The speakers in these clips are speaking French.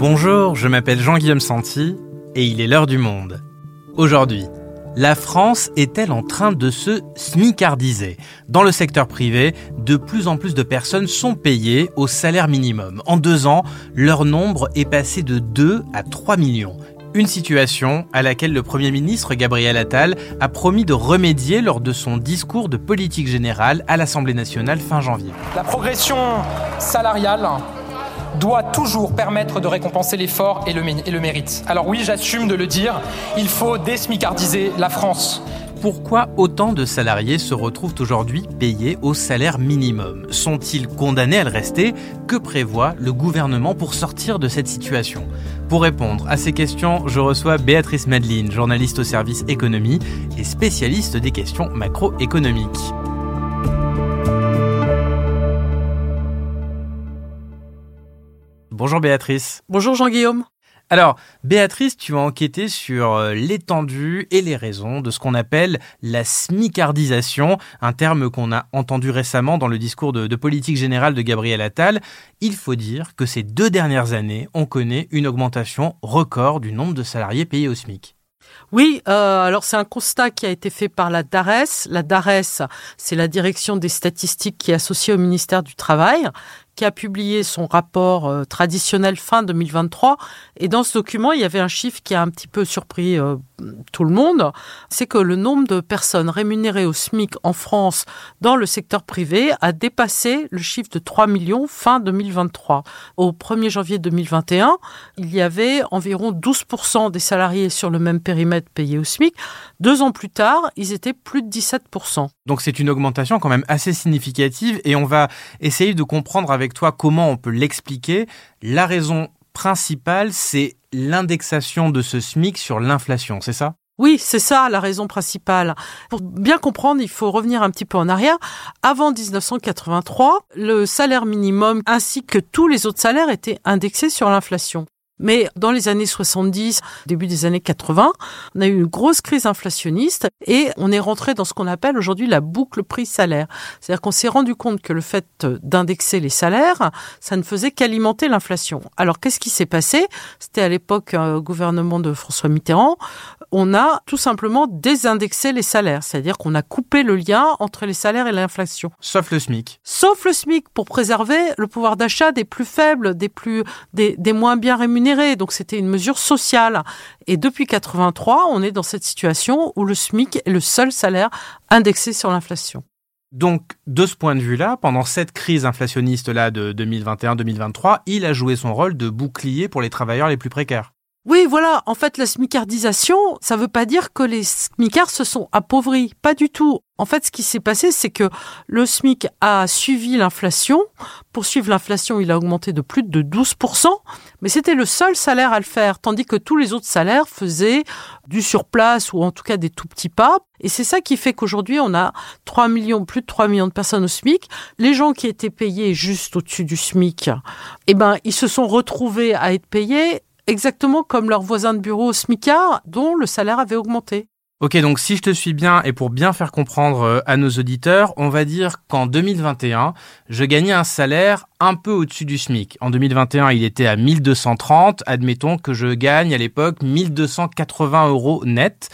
Bonjour, je m'appelle Jean-Guillaume Santi et il est l'heure du monde. Aujourd'hui, la France est-elle en train de se smicardiser Dans le secteur privé, de plus en plus de personnes sont payées au salaire minimum. En deux ans, leur nombre est passé de 2 à 3 millions. Une situation à laquelle le Premier ministre Gabriel Attal a promis de remédier lors de son discours de politique générale à l'Assemblée nationale fin janvier. La progression salariale doit toujours permettre de récompenser l'effort et le, mérite. Alors oui, j'assume de le dire, il faut désmicardiser la France. Pourquoi autant de salariés se retrouvent aujourd'hui payés au salaire minimum? Sont-ils condamnés à le rester? Que prévoit le gouvernement pour sortir de cette situation? Pour répondre à ces questions, je reçois Béatrice Madeline, journaliste au service économie et spécialiste des questions macroéconomiques. Bonjour Béatrice. Bonjour Jean-Guillaume. Alors, Béatrice, tu as enquêté sur euh, l'étendue et les raisons de ce qu'on appelle la smicardisation, un terme qu'on a entendu récemment dans le discours de, politique générale de Gabriel Attal. Il faut dire que ces deux dernières années, on connaît une augmentation record du nombre de salariés payés au SMIC. Oui, euh, alors c'est un constat qui a été fait par la DARES. La DARES, c'est la direction des statistiques qui est associée au ministère du Travail, qui a publié son rapport euh, traditionnel fin 2023. Et dans ce document, il y avait un chiffre qui a un petit peu surpris euh, tout le monde. C'est que le nombre de personnes rémunérées au SMIC en France dans le secteur privé a dépassé le chiffre de 3 millions fin 2023. Au 1er janvier 2021, il y avait environ 12% des salariés sur le même périmètre payés au SMIC. Deux ans plus tard, ils étaient plus de 17%. Donc c'est une augmentation quand même assez significative et on va essayer de comprendre avec toi comment on peut l'expliquer. La raison principale, c'est l'indexation de ce SMIC sur l'inflation, c'est ça? Oui, c'est ça la raison principale. Pour bien comprendre, il faut revenir un petit peu en arrière. Avant 1983, le salaire minimum ainsi que tous les autres salaires étaient indexés sur l'inflation. Mais dans les années 70, début des années 80, on a eu une grosse crise inflationniste et on est rentré dans ce qu'on appelle aujourd'hui la boucle prix-salaire. C'est-à-dire qu'on s'est rendu compte que le fait d'indexer les salaires, ça ne faisait qu'alimenter l'inflation. Alors qu'est-ce qui s'est passé? C'était à l'époque un gouvernement de François Mitterrand. On a tout simplement désindexé les salaires, c'est-à-dire qu'on a coupé le lien entre les salaires et l'inflation. Sauf le SMIC. Sauf le SMIC pour préserver le pouvoir d'achat des plus faibles, des plus des, des moins bien rémunérés donc c'était une mesure sociale. Et depuis 83, on est dans cette situation où le SMIC est le seul salaire indexé sur l'inflation. Donc, de ce point de vue-là, pendant cette crise inflationniste-là de 2021-2023, il a joué son rôle de bouclier pour les travailleurs les plus précaires. Oui, voilà. En fait, la smicardisation, ça ne veut pas dire que les smicards se sont appauvris. Pas du tout. En fait, ce qui s'est passé, c'est que le SMIC a suivi l'inflation. Pour suivre l'inflation, il a augmenté de plus de 12%, mais c'était le seul salaire à le faire, tandis que tous les autres salaires faisaient du surplace ou en tout cas des tout petits pas. Et c'est ça qui fait qu'aujourd'hui, on a 3 millions, plus de 3 millions de personnes au SMIC. Les gens qui étaient payés juste au-dessus du SMIC, eh ben, ils se sont retrouvés à être payés exactement comme leurs voisins de bureau SMICA, dont le salaire avait augmenté. Ok, donc si je te suis bien et pour bien faire comprendre euh, à nos auditeurs, on va dire qu'en 2021, je gagnais un salaire un peu au-dessus du SMIC. En 2021, il était à 1230. Admettons que je gagne à l'époque 1280 euros net.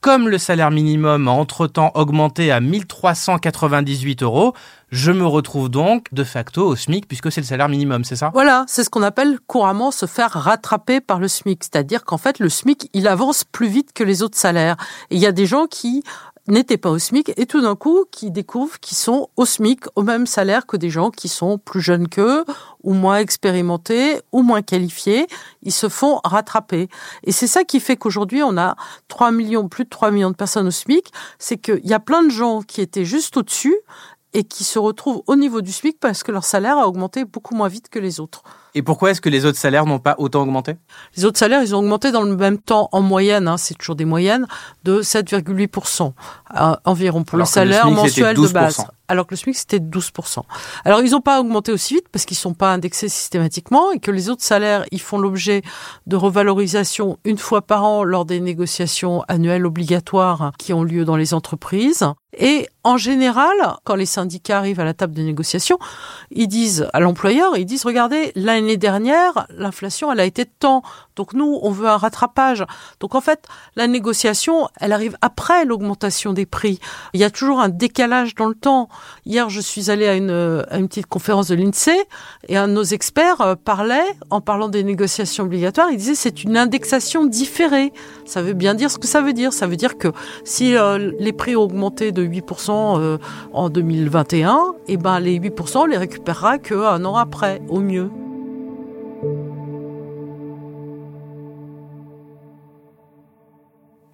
Comme le salaire minimum a entre-temps augmenté à 1398 euros, je me retrouve donc de facto au SMIC puisque c'est le salaire minimum, c'est ça? Voilà, c'est ce qu'on appelle couramment se faire rattraper par le SMIC. C'est-à-dire qu'en fait, le SMIC, il avance plus vite que les autres salaires. Il y a des gens qui n'étaient pas au SMIC et tout d'un coup qui découvrent qu'ils sont au SMIC au même salaire que des gens qui sont plus jeunes qu'eux ou moins expérimentés ou moins qualifiés, ils se font rattraper. Et c'est ça qui fait qu'aujourd'hui on a 3 millions, plus de 3 millions de personnes au SMIC, c'est qu'il y a plein de gens qui étaient juste au-dessus et qui se retrouvent au niveau du SMIC parce que leur salaire a augmenté beaucoup moins vite que les autres. Et pourquoi est-ce que les autres salaires n'ont pas autant augmenté? Les autres salaires, ils ont augmenté dans le même temps, en moyenne, hein, c'est toujours des moyennes, de 7,8% euh, environ pour le salaire mensuel de base. Alors que le SMIC, c'était 12%. Alors, ils n'ont pas augmenté aussi vite parce qu'ils ne sont pas indexés systématiquement et que les autres salaires, ils font l'objet de revalorisation une fois par an lors des négociations annuelles obligatoires qui ont lieu dans les entreprises. Et en général, quand les syndicats arrivent à la table de négociation, ils disent à l'employeur, ils disent, regardez, l'année dernière, l'inflation, elle a été de temps. Donc nous, on veut un rattrapage. Donc en fait, la négociation, elle arrive après l'augmentation des prix. Il y a toujours un décalage dans le temps. Hier, je suis allée à une, à une petite conférence de l'INSEE et un de nos experts euh, parlait, en parlant des négociations obligatoires, il disait c'est une indexation différée. Ça veut bien dire ce que ça veut dire. Ça veut dire que si euh, les prix ont augmenté de 8% euh, en 2021, et eh ben les 8% on les récupérera qu'un an après, au mieux.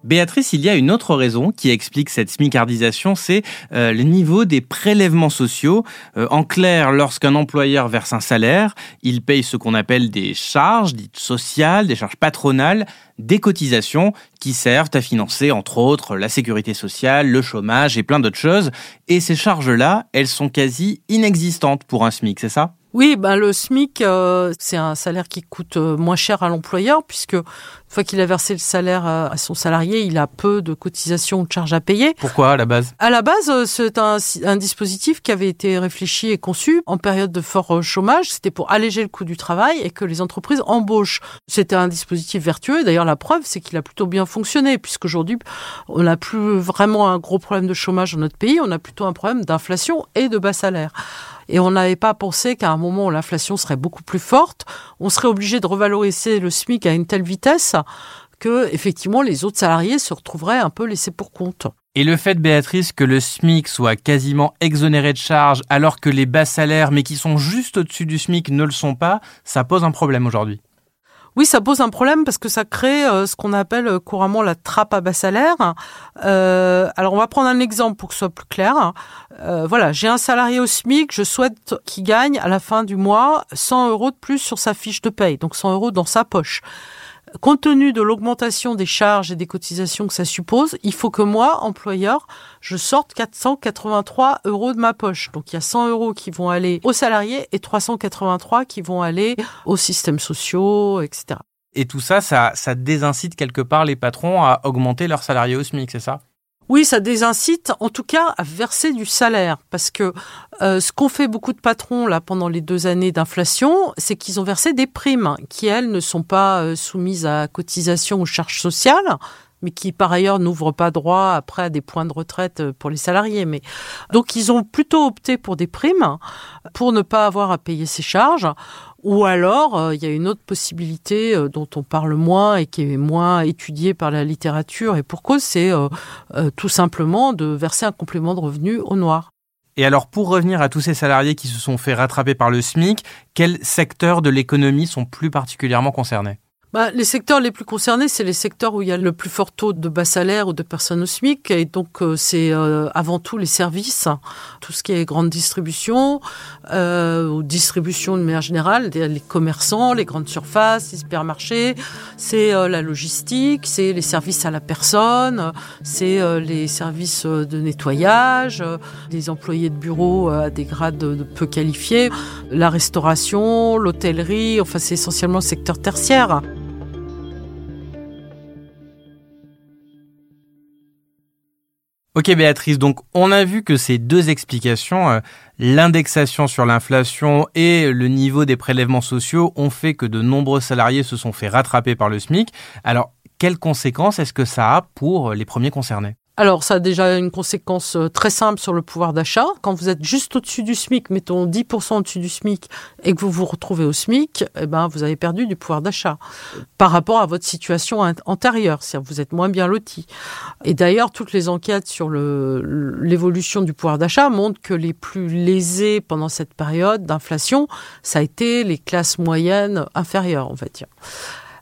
Béatrice, il y a une autre raison qui explique cette smicardisation, c'est euh, le niveau des prélèvements sociaux. Euh, en clair, lorsqu'un employeur verse un salaire, il paye ce qu'on appelle des charges dites sociales, des charges patronales, des cotisations qui servent à financer entre autres la sécurité sociale, le chômage et plein d'autres choses. Et ces charges-là, elles sont quasi inexistantes pour un SMIC, c'est ça? Oui, ben le SMIC, euh, c'est un salaire qui coûte euh, moins cher à l'employeur puisque une fois qu'il a versé le salaire à son salarié, il a peu de cotisations ou de charges à payer. Pourquoi à la base? À la base, euh, c'est un, un, dispositif qui avait été réfléchi et conçu en période de fort chômage. C'était pour alléger le coût du travail et que les entreprises embauchent. C'était un dispositif vertueux. D'ailleurs, la preuve, c'est qu'il a plutôt bien fonctionné puisqu'aujourd'hui, on n'a plus vraiment un gros problème de chômage dans notre pays. On a plutôt un problème d'inflation et de bas salaire et on n'avait pas pensé qu'à un moment où l'inflation serait beaucoup plus forte, on serait obligé de revaloriser le SMIC à une telle vitesse que effectivement les autres salariés se retrouveraient un peu laissés pour compte. Et le fait, Béatrice, que le SMIC soit quasiment exonéré de charges alors que les bas salaires, mais qui sont juste au-dessus du SMIC, ne le sont pas, ça pose un problème aujourd'hui. Oui, ça pose un problème parce que ça crée euh, ce qu'on appelle euh, couramment la trappe à bas salaire. Euh, alors, on va prendre un exemple pour que ce soit plus clair. voilà, j'ai un salarié au SMIC, je souhaite qu'il gagne à la fin du mois 100 euros de plus sur sa fiche de paye, donc 100 euros dans sa poche compte tenu de l'augmentation des charges et des cotisations que ça suppose, il faut que moi, employeur, je sorte 483 euros de ma poche. Donc il y a 100 euros qui vont aller aux salariés et 383 qui vont aller aux systèmes sociaux, etc. Et tout ça, ça, désincite quelque part les patrons à augmenter leurs salariés au SMIC, c'est ça? Oui, ça désincite en tout cas à verser du salaire parce que euh, ce qu'ont fait beaucoup de patrons là pendant les deux années d'inflation, c'est qu'ils ont versé des primes qui elles ne sont pas euh, soumises à cotisation ou charges sociales, mais qui par ailleurs n'ouvrent pas droit après à des points de retraite euh, pour les salariés. Mais donc ils ont plutôt opté pour des primes pour ne pas avoir à payer ces charges. Ou alors, euh, il y a une autre possibilité euh, dont on parle moins et qui est moins étudiée par la littérature. Et pourquoi c'est tout simplement de verser un complément de revenu au noir. Et alors, pour revenir à tous ces salariés qui se sont fait rattraper par le SMIC, quels secteurs de l'économie sont plus particulièrement concernés? Bah, les secteurs les plus concernés, c'est les secteurs où il y a le plus fort taux de bas salaire ou de personnes au SMIC. Et donc, euh, c'est euh, avant tout les services, tout ce qui est grande distribution, euh, ou distribution de manière générale, les commerçants, les grandes surfaces, les supermarchés. C'est euh, la logistique, c'est les services à la personne, c'est les services de nettoyage, les employés de bureau à des grades peu qualifiés, la restauration, l'hôtellerie. Enfin, c'est essentiellement le secteur tertiaire. Ok Béatrice, donc on a vu que ces deux explications, euh, l'indexation sur l'inflation et le niveau des prélèvements sociaux, ont fait que de nombreux salariés se sont fait rattraper par le SMIC. Alors, quelles conséquences est-ce que ça a pour les premiers concernés? Alors, ça a déjà une conséquence euh, très simple sur le pouvoir d'achat. Quand vous êtes juste au-dessus du SMIC, mettons 10% au-dessus du SMIC, et que vous vous retrouvez au SMIC, eh ben, vous avez perdu du pouvoir d'achat par rapport à votre situation antérieure. C'est-à-dire vous êtes moins bien loti. Et d'ailleurs, toutes les enquêtes sur l'évolution du pouvoir d'achat montrent que les plus lésés pendant cette période d'inflation, ça a été les classes moyennes inférieures, on va.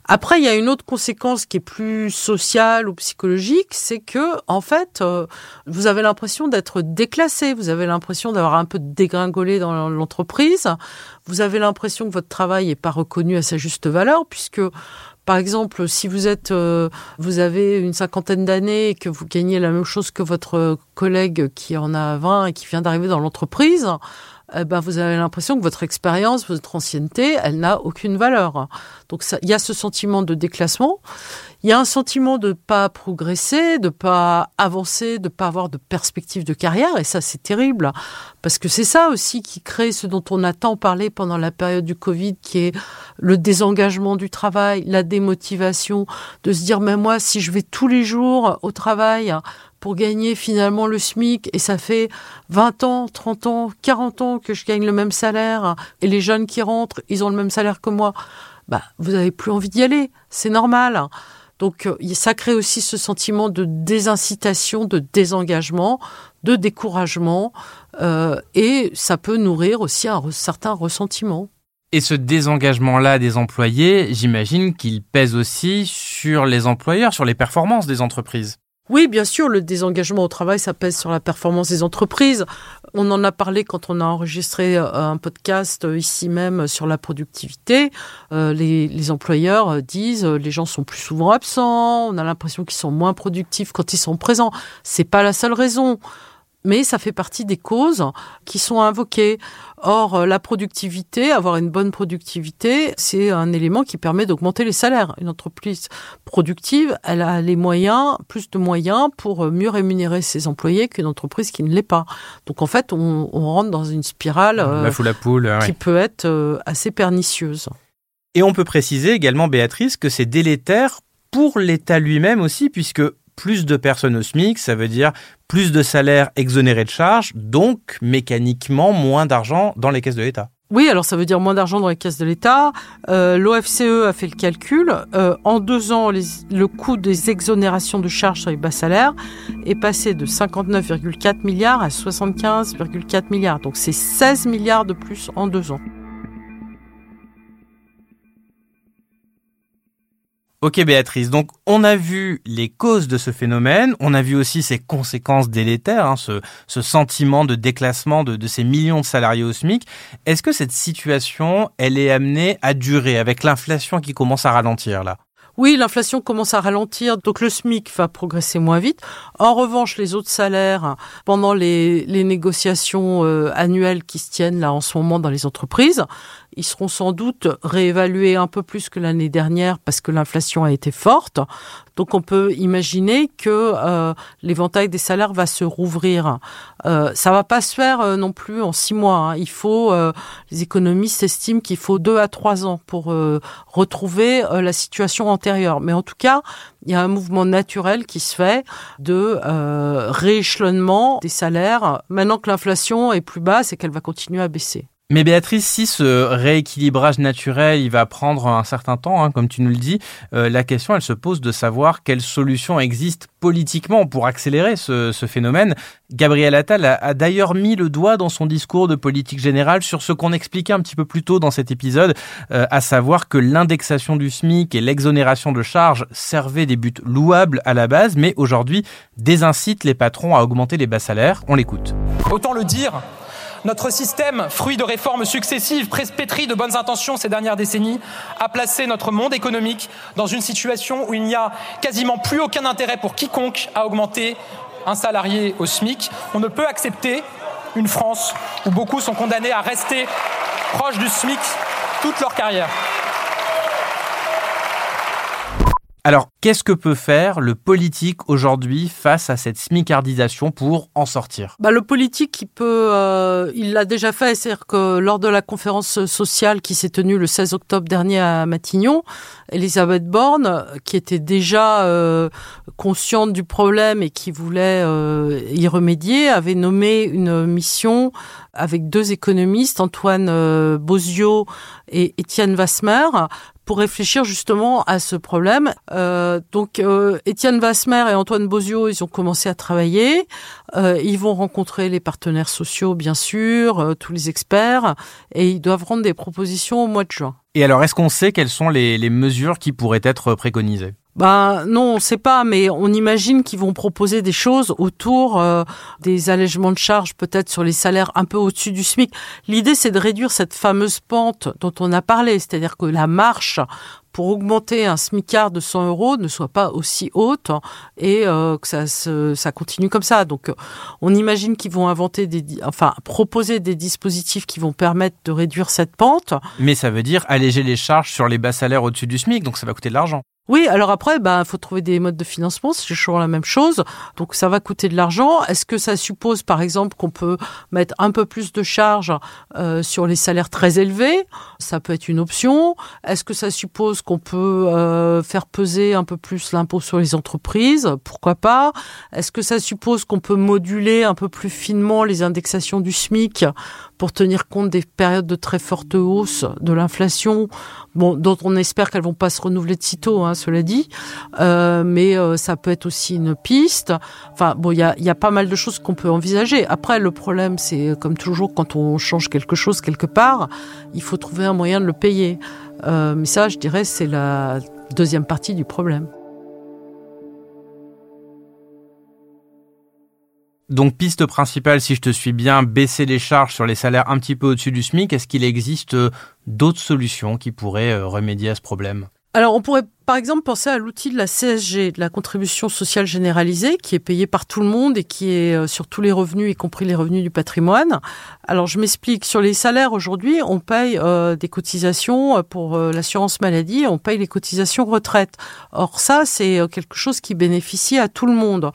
Après, il y a une autre conséquence qui est plus sociale ou psychologique, c'est que en fait, euh, vous avez l'impression d'être déclassé, vous avez l'impression d'avoir un peu dégringolé dans l'entreprise, vous avez l'impression que votre travail n'est pas reconnu à sa juste valeur, puisque par exemple, si vous êtes, euh, vous avez une cinquantaine d'années et que vous gagnez la même chose que votre collègue qui en a 20 et qui vient d'arriver dans l'entreprise, eh ben, vous avez l'impression que votre expérience, votre ancienneté, elle n'a aucune valeur. Donc il y a ce sentiment de déclassement. Il y a un sentiment de pas progresser, de pas avancer, de pas avoir de perspective de carrière, et ça c'est terrible, parce que c'est ça aussi qui crée ce dont on a tant parlé pendant la période du Covid, qui est le désengagement du travail, la démotivation, de se dire mais moi si je vais tous les jours au travail pour gagner finalement le SMIC et ça fait 20 ans, 30 ans, 40 ans que je gagne le même salaire et les jeunes qui rentrent, ils ont le même salaire que moi, bah vous avez plus envie d'y aller, c'est normal. Donc euh, ça crée aussi ce sentiment de désincitation, de désengagement, de découragement, euh, et ça peut nourrir aussi un certain ressentiment. Et ce désengagement-là des employés, j'imagine qu'il pèse aussi sur les employeurs, sur les performances des entreprises. Oui, bien sûr, le désengagement au travail, ça pèse sur la performance des entreprises. On en a parlé quand on a enregistré euh, un podcast euh, ici même sur la productivité. Euh, les, employeurs disent les gens sont plus souvent absents, on a l'impression qu'ils sont moins productifs quand ils sont présents. C'est pas la seule raison mais ça fait partie des causes qui sont invoquées. Or, euh, la productivité, avoir une bonne productivité, c'est un élément qui permet d'augmenter les salaires. Une entreprise productive, elle a les moyens, plus de moyens pour mieux rémunérer ses employés qu'une entreprise qui ne l'est pas. Donc, en fait, on, rentre dans une spirale la la poule, qui peut être euh, assez pernicieuse. Et on peut préciser également, Béatrice, que c'est délétère pour l'État lui-même aussi, puisque plus de personnes au SMIC, ça veut dire plus de salaires exonérés de charges, donc mécaniquement moins d'argent dans les caisses de l'État. Oui, alors ça veut dire moins d'argent dans les caisses de l'État. Euh, L'OFCE a fait le calcul. Euh, en deux ans, le coût des exonérations de charges sur les bas salaires est passé de 59,4 milliards à 75,4 milliards. Donc c'est 16 milliards de plus en deux ans. Ok Béatrice, donc on a vu les causes de ce phénomène, on a vu aussi ses conséquences délétères, hein, ce, sentiment de déclassement de, de, ces millions de salariés au SMIC. Est-ce que cette situation, elle est amenée à durer avec l'inflation qui commence à ralentir là? Oui, l'inflation commence à ralentir, donc le SMIC va progresser moins vite. En revanche, les autres salaires, pendant les, les négociations euh, annuelles qui se tiennent là en ce moment dans les entreprises, ils seront sans doute réévalués un peu plus que l'année dernière parce que l'inflation a été forte. Donc on peut imaginer que euh, l'éventail des salaires va se rouvrir. Euh, ça va pas se faire euh, non plus en six mois. Hein. Il faut, euh, les économistes estiment qu'il faut deux à trois ans pour retrouver la situation antérieure. Mais en tout cas, il y a un mouvement naturel qui se fait de rééchelonnement des salaires. Maintenant que l'inflation est plus basse et qu'elle va continuer à baisser. Mais Béatrice, si ce rééquilibrage naturel, il va prendre un certain temps, hein, comme tu nous le dis, euh, la question, elle se pose de savoir quelles solutions existent politiquement pour accélérer ce, phénomène. Gabriel Attal a, d'ailleurs mis le doigt dans son discours de politique générale sur ce qu'on expliquait un petit peu plus tôt dans cet épisode, euh, à savoir que l'indexation du SMIC et l'exonération de charges servaient des buts louables à la base, mais aujourd'hui désincitent les patrons à augmenter les bas salaires. On l'écoute. Autant le dire, notre système, fruit de réformes successives, pétri de bonnes intentions ces dernières décennies, a placé notre monde économique dans une situation où il n'y a quasiment plus aucun intérêt pour quiconque à augmenter un salarié au SMIC. On ne peut accepter une France où beaucoup sont condamnés à rester proches du SMIC toute leur carrière. Alors, qu'est-ce que peut faire le politique aujourd'hui face à cette smicardisation pour en sortir? Bah, Le politique, il peut, euh, il l'a déjà fait, c'est-à-dire que lors de la conférence sociale qui s'est tenue le 16 octobre dernier à Matignon, Elisabeth Borne, qui était déjà euh, consciente du problème et qui voulait euh, y remédier, avait nommé une mission avec deux économistes, Antoine Bozio et Étienne Vasmer, pour réfléchir justement à ce problème. Euh, donc euh, Étienne Vasmer et Antoine Bozio, ils ont commencé à travailler. Euh, ils vont rencontrer les partenaires sociaux, bien sûr, euh, tous les experts, et ils doivent rendre des propositions au mois de juin. Et alors, est-ce qu'on sait quelles sont les, les mesures qui pourraient être préconisées? Ben non, on sait pas, mais on imagine qu'ils vont proposer des choses autour euh, des allègements de charges, peut-être sur les salaires un peu au-dessus du SMIC. L'idée, c'est de réduire cette fameuse pente dont on a parlé, c'est-à-dire que la marche pour augmenter un SMICard de 100 euros ne soit pas aussi haute et euh, que ça, ça continue comme ça. Donc, on imagine qu'ils vont inventer des, enfin, proposer des dispositifs qui vont permettre de réduire cette pente. Mais ça veut dire alléger les charges sur les bas salaires au-dessus du SMIC, donc ça va coûter de l'argent. Oui, alors après, bah, faut trouver des modes de financement, c'est toujours la même chose. Donc, ça va coûter de l'argent. Est-ce que ça suppose, par exemple, qu'on peut mettre un peu plus de charges euh, sur les salaires très élevés? Ça peut être une option. Est-ce que ça suppose qu'on peut euh, faire peser un peu plus l'impôt sur les entreprises? Pourquoi pas? Est-ce que ça suppose qu'on peut moduler un peu plus finement les indexations du SMIC? Pour tenir compte des périodes de très forte hausse de l'inflation, bon, dont on espère qu'elles vont pas se renouveler de sitôt, hein, cela dit, euh, mais euh, ça peut être aussi une piste. Enfin, bon, il y a, y a pas mal de choses qu'on peut envisager. Après, le problème, c'est comme toujours quand on change quelque chose quelque part, il faut trouver un moyen de le payer. Euh, mais ça, je dirais, c'est la deuxième partie du problème. Donc piste principale, si je te suis bien, baisser les charges sur les salaires un petit peu au-dessus du SMIC. Est-ce qu'il existe euh, d'autres solutions qui pourraient euh, remédier à ce problème? Alors, on pourrait par exemple penser à l'outil de la CSG, de la contribution sociale généralisée, qui est payée par tout le monde et qui est euh, sur tous les revenus, y compris les revenus du patrimoine. Alors, je m'explique. Sur les salaires aujourd'hui, on paye des cotisations pour l'assurance maladie, on paye les cotisations retraite. Or, ça, c'est quelque chose qui bénéficie à tout le monde.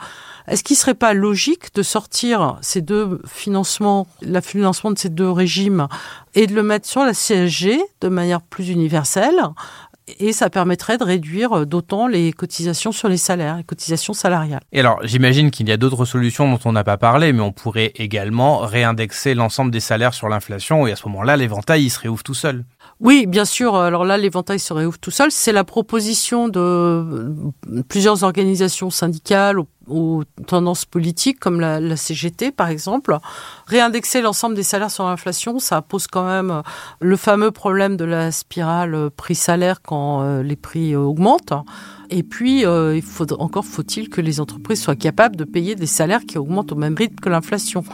Est-ce qu'il ne serait pas logique de sortir ces deux financements, le financement de ces deux régimes, et de le mettre sur la CSG de manière plus universelle et ça permettrait de réduire d'autant les cotisations sur les salaires, les cotisations salariales. Et alors, j'imagine qu'il y a d'autres solutions dont on n'a pas parlé, mais on pourrait également réindexer l'ensemble des salaires sur l'inflation et à ce moment-là, l'éventail, il se réouvre tout seul. Oui, bien sûr. Alors là, l'éventail se réouvre tout seul. C'est la proposition de plusieurs organisations syndicales ou tendances politiques comme la, CGT par exemple. Réindexer l'ensemble des salaires sur l'inflation, ça pose quand même le fameux problème de la spirale prix-salaire quand euh, les prix augmentent. Et puis, euh, il faut, encore faut-il que les entreprises soient capables de payer des salaires qui augmentent au même rythme que l'inflation.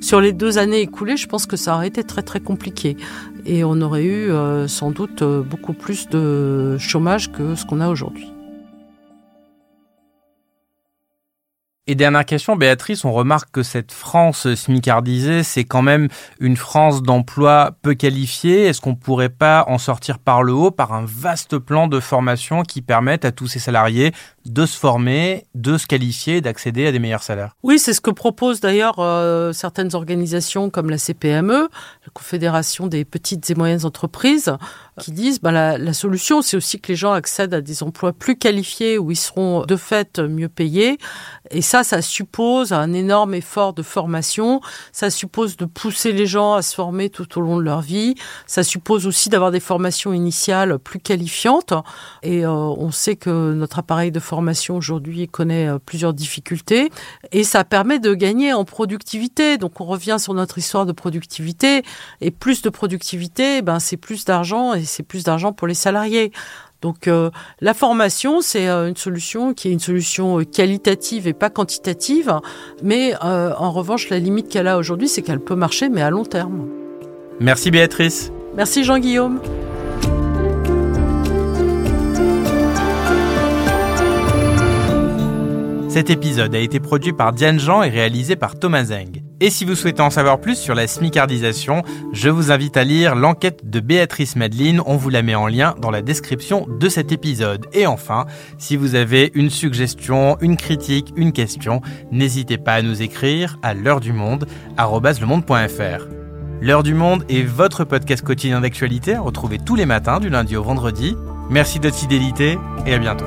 Sur les deux années écoulées, je pense que ça aurait été très très compliqué. Et on aurait eu euh, sans doute euh, beaucoup plus de chômage que ce qu'on a aujourd'hui. Et dernière question, Béatrice, on remarque que cette France smicardisée, c'est quand même une France d'emploi peu qualifiée. Est-ce qu'on pourrait pas en sortir par le haut par un vaste plan de formation qui permette à tous ces salariés de se former, de se qualifier, d'accéder à des meilleurs salaires Oui, c'est ce que proposent d'ailleurs euh, certaines organisations comme la CPME, la Confédération des petites et moyennes entreprises, qui disent bah, la, la solution, c'est aussi que les gens accèdent à des emplois plus qualifiés où ils seront de fait mieux payés. Et ça, ça suppose un énorme effort de formation. Ça suppose de pousser les gens à se former tout au long de leur vie. Ça suppose aussi d'avoir des formations initiales plus qualifiantes. Et euh, on sait que notre appareil de formation aujourd'hui connaît euh, plusieurs difficultés. Et ça permet de gagner en productivité. Donc on revient sur notre histoire de productivité. Et plus de productivité, ben c'est plus d'argent c'est plus d'argent pour les salariés. Donc euh, la formation, c'est euh, une solution qui est une solution qualitative et pas quantitative, mais en revanche, la limite qu'elle a aujourd'hui, c'est qu'elle peut marcher, mais à long terme. Merci Béatrice. Merci Jean-Guillaume. Cet épisode a été produit par Diane Jean et réalisé par Thomas Zeng. Et si vous souhaitez en savoir plus sur la smicardisation, je vous invite à lire l'enquête de Béatrice Madeline, on vous la met en lien dans la description de cet épisode. Et enfin, si vous avez une suggestion, une critique, une question, n'hésitez pas à nous écrire à l'heure du monde, @lemonde.fr. L'heure du monde est votre podcast quotidien d'actualité à retrouver tous les matins du lundi au vendredi. Merci de votre fidélité et à bientôt.